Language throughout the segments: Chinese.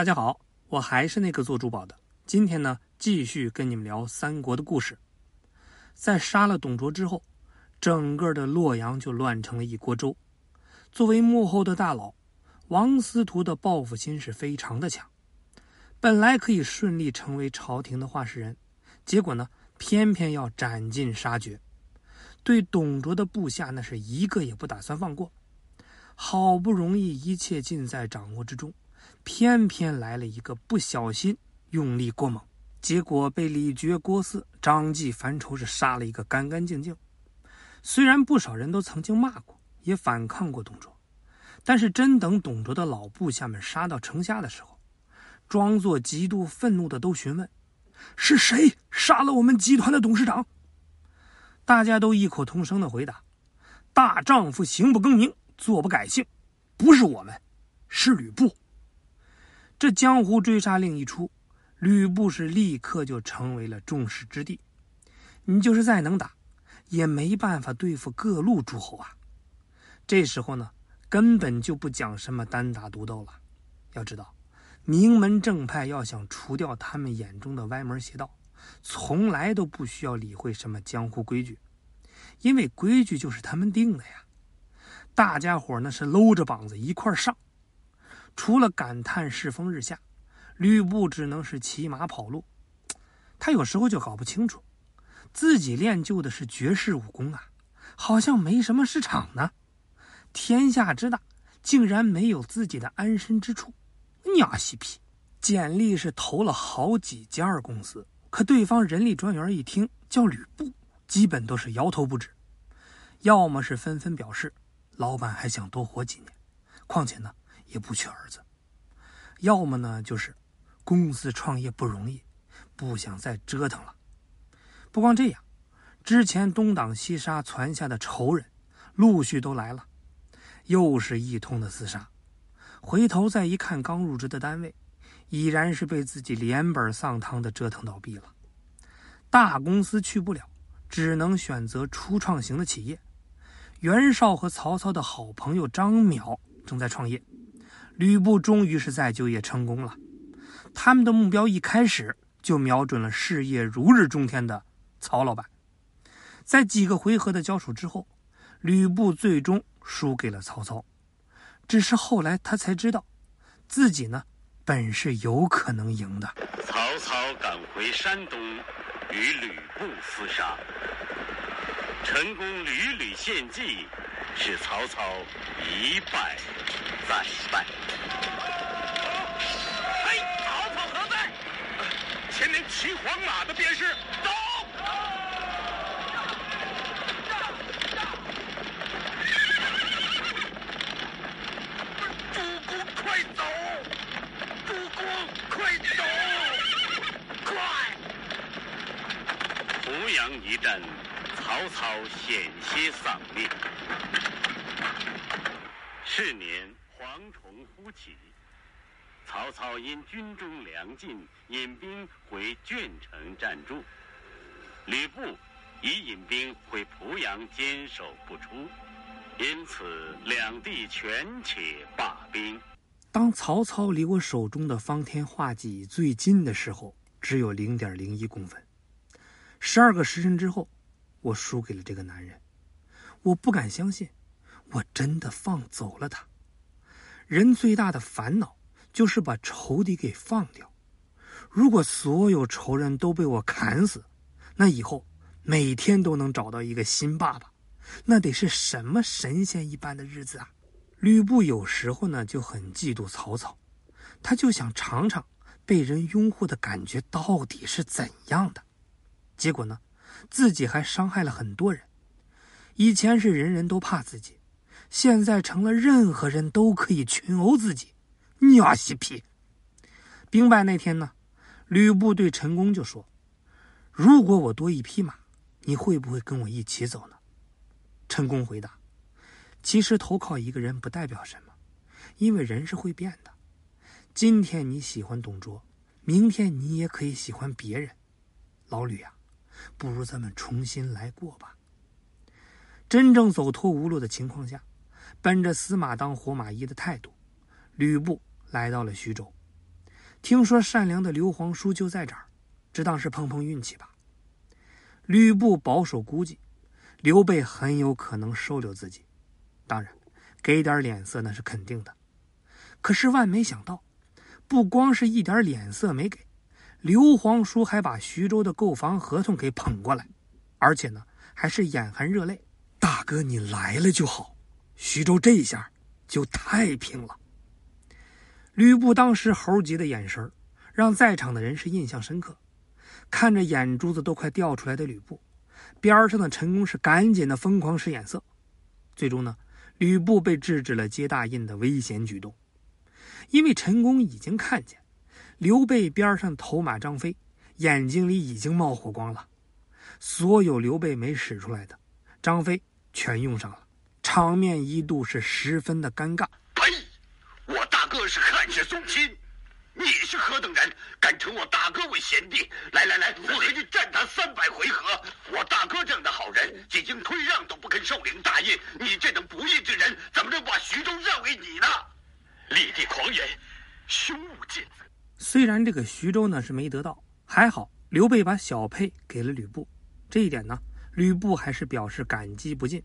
大家好，我还是那个做珠宝的。今天呢，继续跟你们聊三国的故事。在杀了董卓之后，整个的洛阳就乱成了一锅粥。作为幕后的大佬，王司徒的报复心是非常的强。本来可以顺利成为朝廷的话事人，结果呢，偏偏要斩尽杀绝。对董卓的部下，那是一个也不打算放过。好不容易一切尽在掌握之中，偏偏来了一个不小心用力过猛，结果被李傕、郭汜、张继、樊稠是杀了一个干干净净。虽然不少人都曾经骂过，也反抗过董卓，但是真等董卓的老部下们杀到城下的时候，装作极度愤怒的都询问：“是谁杀了我们集团的董事长？”大家都异口同声的回答：“大丈夫行不更名。”坐不改姓，不是我们，是吕布。这江湖追杀令一出，吕布是立刻就成为了众矢之的。你就是再能打，也没办法对付各路诸侯啊。这时候呢，根本就不讲什么单打独斗了。要知道，名门正派要想除掉他们眼中的歪门邪道，从来都不需要理会什么江湖规矩，因为规矩就是他们定的呀。大家伙那是搂着膀子一块上，除了感叹世风日下，吕布只能是骑马跑路。他有时候就搞不清楚，自己练就的是绝世武功啊，好像没什么市场呢。天下之大，竟然没有自己的安身之处，娘西皮！简历是投了好几家公司，可对方人力专员一听叫吕布，基本都是摇头不止，要么是纷纷表示。老板还想多活几年，况且呢也不缺儿子。要么呢就是公司创业不容易，不想再折腾了。不光这样，之前东挡西杀传下的仇人陆续都来了，又是一通的厮杀。回头再一看，刚入职的单位已然是被自己连本丧汤的折腾倒闭了。大公司去不了，只能选择初创型的企业。袁绍和曹操的好朋友张邈正在创业，吕布终于是再就业成功了。他们的目标一开始就瞄准了事业如日中天的曹老板。在几个回合的交手之后，吕布最终输给了曹操。只是后来他才知道，自己呢本是有可能赢的。曹操赶回山东，与吕布厮杀。成功屡屡献计，使曹操一败再败。嘿，曹操何在？前面骑黄马的便是。走。主公快走！主公快走！快！濮阳一战。曹操险些丧命。是年，蝗虫忽起，曹操因军中粮尽，引兵回鄄城暂住。吕布已引兵回濮阳坚守不出，因此两地权且罢兵。当曹操离我手中的方天画戟最近的时候，只有零点零一公分。十二个时辰之后。我输给了这个男人，我不敢相信，我真的放走了他。人最大的烦恼就是把仇敌给放掉。如果所有仇人都被我砍死，那以后每天都能找到一个新爸爸，那得是什么神仙一般的日子啊！吕布有时候呢就很嫉妒曹操，他就想尝尝被人拥护的感觉到底是怎样的。结果呢？自己还伤害了很多人，以前是人人都怕自己，现在成了任何人都可以群殴自己。娘西皮！兵败那天呢，吕布对陈宫就说：“如果我多一匹马，你会不会跟我一起走呢？”陈宫回答：“其实投靠一个人不代表什么，因为人是会变的。今天你喜欢董卓，明天你也可以喜欢别人。老吕啊！”不如咱们重新来过吧。真正走投无路的情况下，奔着死马当活马医的态度，吕布来到了徐州。听说善良的刘皇叔就在这儿，只当是碰碰运气吧。吕布保守估计，刘备很有可能收留自己，当然，给点脸色那是肯定的。可是万没想到，不光是一点脸色没给，刘皇叔还把徐州的购房合同给捧过来，而且呢，还是眼含热泪：“大哥，你来了就好，徐州这一下就太平了。”吕布当时猴急的眼神让在场的人是印象深刻。看着眼珠子都快掉出来的吕布，边上的陈宫是赶紧的疯狂使眼色。最终呢，吕布被制止了接大印的危险举动，因为陈宫已经看见刘备边上头马张飞眼睛里已经冒火光了。所有刘备没使出来的，张飞全用上了，场面一度是十分的尴尬。呸我大哥是汉室宗亲，你是何等人，敢称我大哥为贤弟？来来来，我和你战他三百回合。我大哥这样的好人，几经推让都不肯受领大印，你这等不义之人，怎么能把徐州让给你呢？立地狂言，凶勿见子。虽然这个徐州呢是没得到，还好刘备把小沛给了吕布，这一点呢，吕布还是表示感激不尽。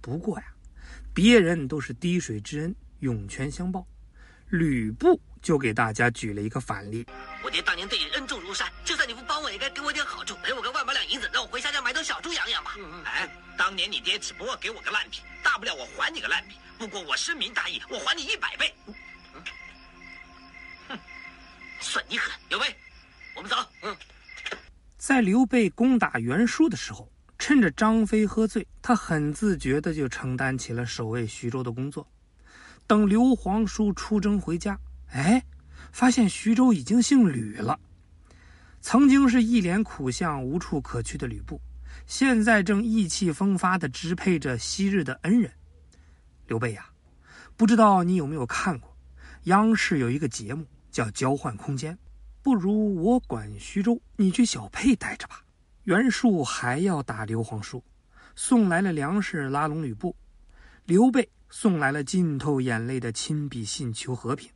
不过呀，别人都是滴水之恩，涌泉相报。吕布就给大家举了一个反例。我爹当年对你恩重如山，就算你不帮我，也该给我点好处，赔我个万把两银子，让我回乡下买头小猪养养吧。哎，当年你爹只不过给我个烂皮，大不了我还你个烂皮。不过我深明大义，我还你一百倍。哼，算你狠，刘备，我们走。嗯，在刘备攻打袁术的时候，趁着张飞喝醉，他很自觉的就承担起了守卫徐州的工作。等刘皇叔出征回家，哎，发现徐州已经姓吕了。曾经是一脸苦相、无处可去的吕布，现在正意气风发地支配着昔日的恩人刘备呀。不知道你有没有看过，央视有一个节目叫《交换空间》，不如我管徐州，你去小沛待着吧。袁术还要打刘皇叔，送来了粮食拉拢吕布，刘备。送来了浸透眼泪的亲笔信求和平。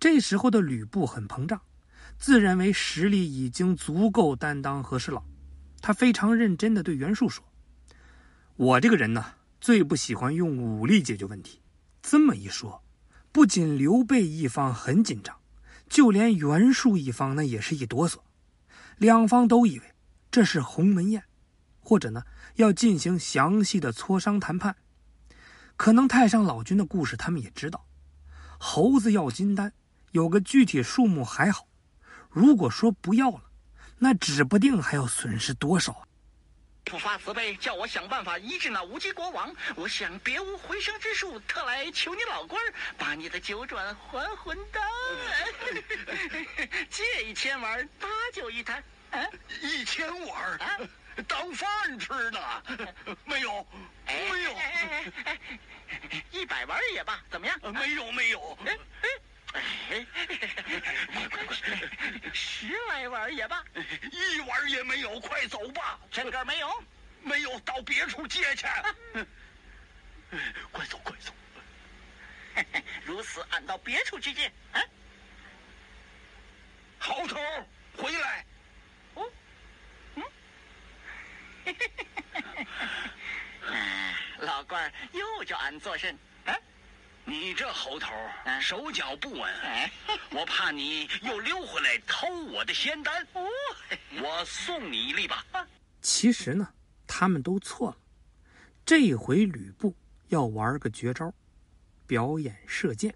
这时候的吕布很膨胀，自认为实力已经足够担当和事佬。他非常认真地对袁术说：“我这个人呢，最不喜欢用武力解决问题。”这么一说，不仅刘备一方很紧张，就连袁术一方那也是一哆嗦。两方都以为这是鸿门宴，或者呢要进行详细的磋商谈判。可能太上老君的故事他们也知道，猴子要金丹，有个具体数目还好。如果说不要了，那指不定还要损失多少啊！不发慈悲，叫我想办法医治那无极国王。我想别无回生之术，特来求你老官儿把你的九转还魂丹，借一千丸八九一坛。啊，一千丸啊！当饭吃呢？没有，没有。一百碗也罢，怎么样？没有，没有。哎，快快快！十来碗也罢，一碗也没有。快走吧，真个没有，没有，到别处借去。快走，快走。如此，俺到别处去借。啊，好头，回来。老官儿又叫俺做甚？啊，你这猴头手脚不稳，我怕你又溜回来偷我的仙丹。哦，我送你一粒吧。其实呢，他们都错了。这回吕布要玩个绝招，表演射箭。